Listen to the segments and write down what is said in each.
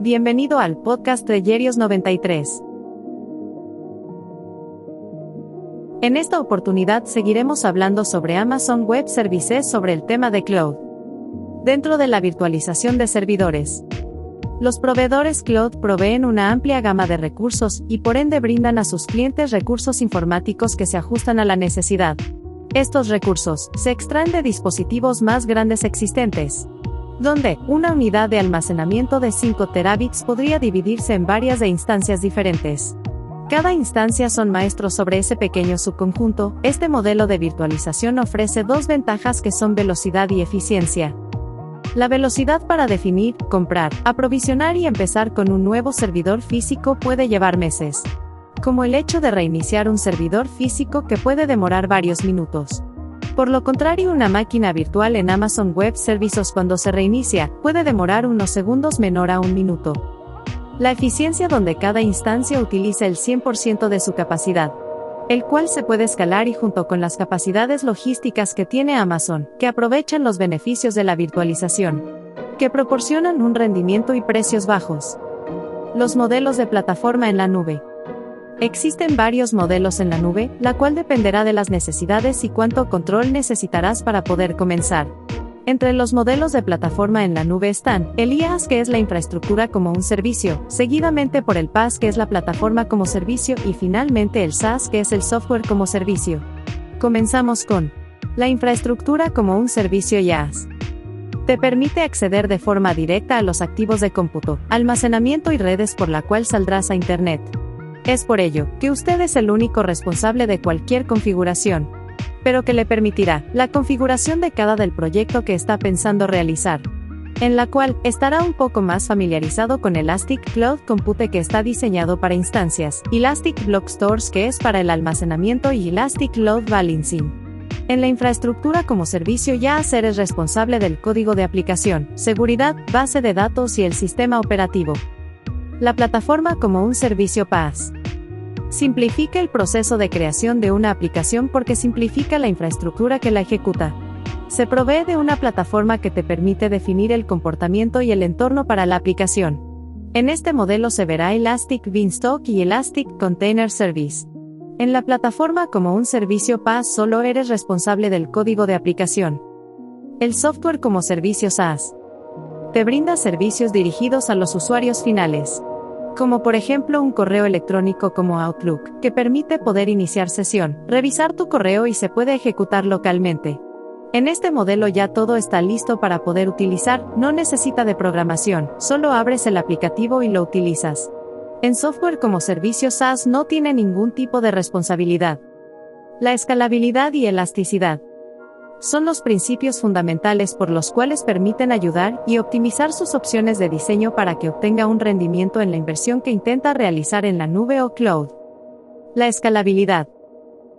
Bienvenido al podcast de Yerios 93. En esta oportunidad seguiremos hablando sobre Amazon Web Services sobre el tema de cloud. Dentro de la virtualización de servidores. Los proveedores cloud proveen una amplia gama de recursos y por ende brindan a sus clientes recursos informáticos que se ajustan a la necesidad. Estos recursos se extraen de dispositivos más grandes existentes, donde una unidad de almacenamiento de 5 terabits podría dividirse en varias de instancias diferentes. Cada instancia son maestros sobre ese pequeño subconjunto, este modelo de virtualización ofrece dos ventajas que son velocidad y eficiencia. La velocidad para definir, comprar, aprovisionar y empezar con un nuevo servidor físico puede llevar meses. Como el hecho de reiniciar un servidor físico que puede demorar varios minutos. Por lo contrario, una máquina virtual en Amazon Web Services cuando se reinicia puede demorar unos segundos menor a un minuto. La eficiencia donde cada instancia utiliza el 100% de su capacidad, el cual se puede escalar y junto con las capacidades logísticas que tiene Amazon, que aprovechan los beneficios de la virtualización, que proporcionan un rendimiento y precios bajos. Los modelos de plataforma en la nube. Existen varios modelos en la nube, la cual dependerá de las necesidades y cuánto control necesitarás para poder comenzar. Entre los modelos de plataforma en la nube están el IaaS que es la infraestructura como un servicio, seguidamente por el PaaS que es la plataforma como servicio y finalmente el SaaS que es el software como servicio. Comenzamos con la infraestructura como un servicio IaaS. Te permite acceder de forma directa a los activos de cómputo, almacenamiento y redes por la cual saldrás a Internet. Es por ello que usted es el único responsable de cualquier configuración, pero que le permitirá la configuración de cada del proyecto que está pensando realizar, en la cual estará un poco más familiarizado con Elastic Cloud Compute que está diseñado para instancias, Elastic Block Stores que es para el almacenamiento y Elastic Load Balancing. En la infraestructura como servicio ya es responsable del código de aplicación, seguridad, base de datos y el sistema operativo. La plataforma como un servicio PaaS. Simplifica el proceso de creación de una aplicación porque simplifica la infraestructura que la ejecuta. Se provee de una plataforma que te permite definir el comportamiento y el entorno para la aplicación. En este modelo se verá Elastic Beanstalk y Elastic Container Service. En la plataforma como un servicio PaaS solo eres responsable del código de aplicación. El software como servicio SaaS te brinda servicios dirigidos a los usuarios finales. Como por ejemplo un correo electrónico como Outlook, que permite poder iniciar sesión, revisar tu correo y se puede ejecutar localmente. En este modelo ya todo está listo para poder utilizar, no necesita de programación, solo abres el aplicativo y lo utilizas. En software como servicio SaaS no tiene ningún tipo de responsabilidad. La escalabilidad y elasticidad son los principios fundamentales por los cuales permiten ayudar y optimizar sus opciones de diseño para que obtenga un rendimiento en la inversión que intenta realizar en la nube o cloud. La escalabilidad.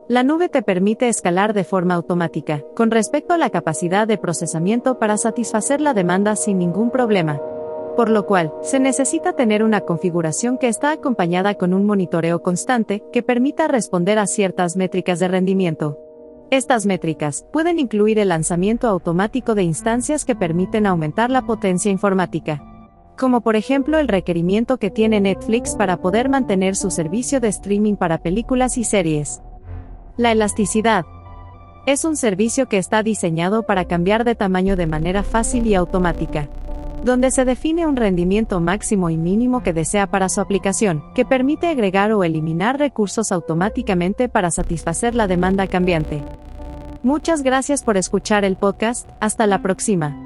La nube te permite escalar de forma automática, con respecto a la capacidad de procesamiento para satisfacer la demanda sin ningún problema. Por lo cual, se necesita tener una configuración que está acompañada con un monitoreo constante, que permita responder a ciertas métricas de rendimiento. Estas métricas pueden incluir el lanzamiento automático de instancias que permiten aumentar la potencia informática, como por ejemplo el requerimiento que tiene Netflix para poder mantener su servicio de streaming para películas y series. La elasticidad. Es un servicio que está diseñado para cambiar de tamaño de manera fácil y automática donde se define un rendimiento máximo y mínimo que desea para su aplicación, que permite agregar o eliminar recursos automáticamente para satisfacer la demanda cambiante. Muchas gracias por escuchar el podcast, hasta la próxima.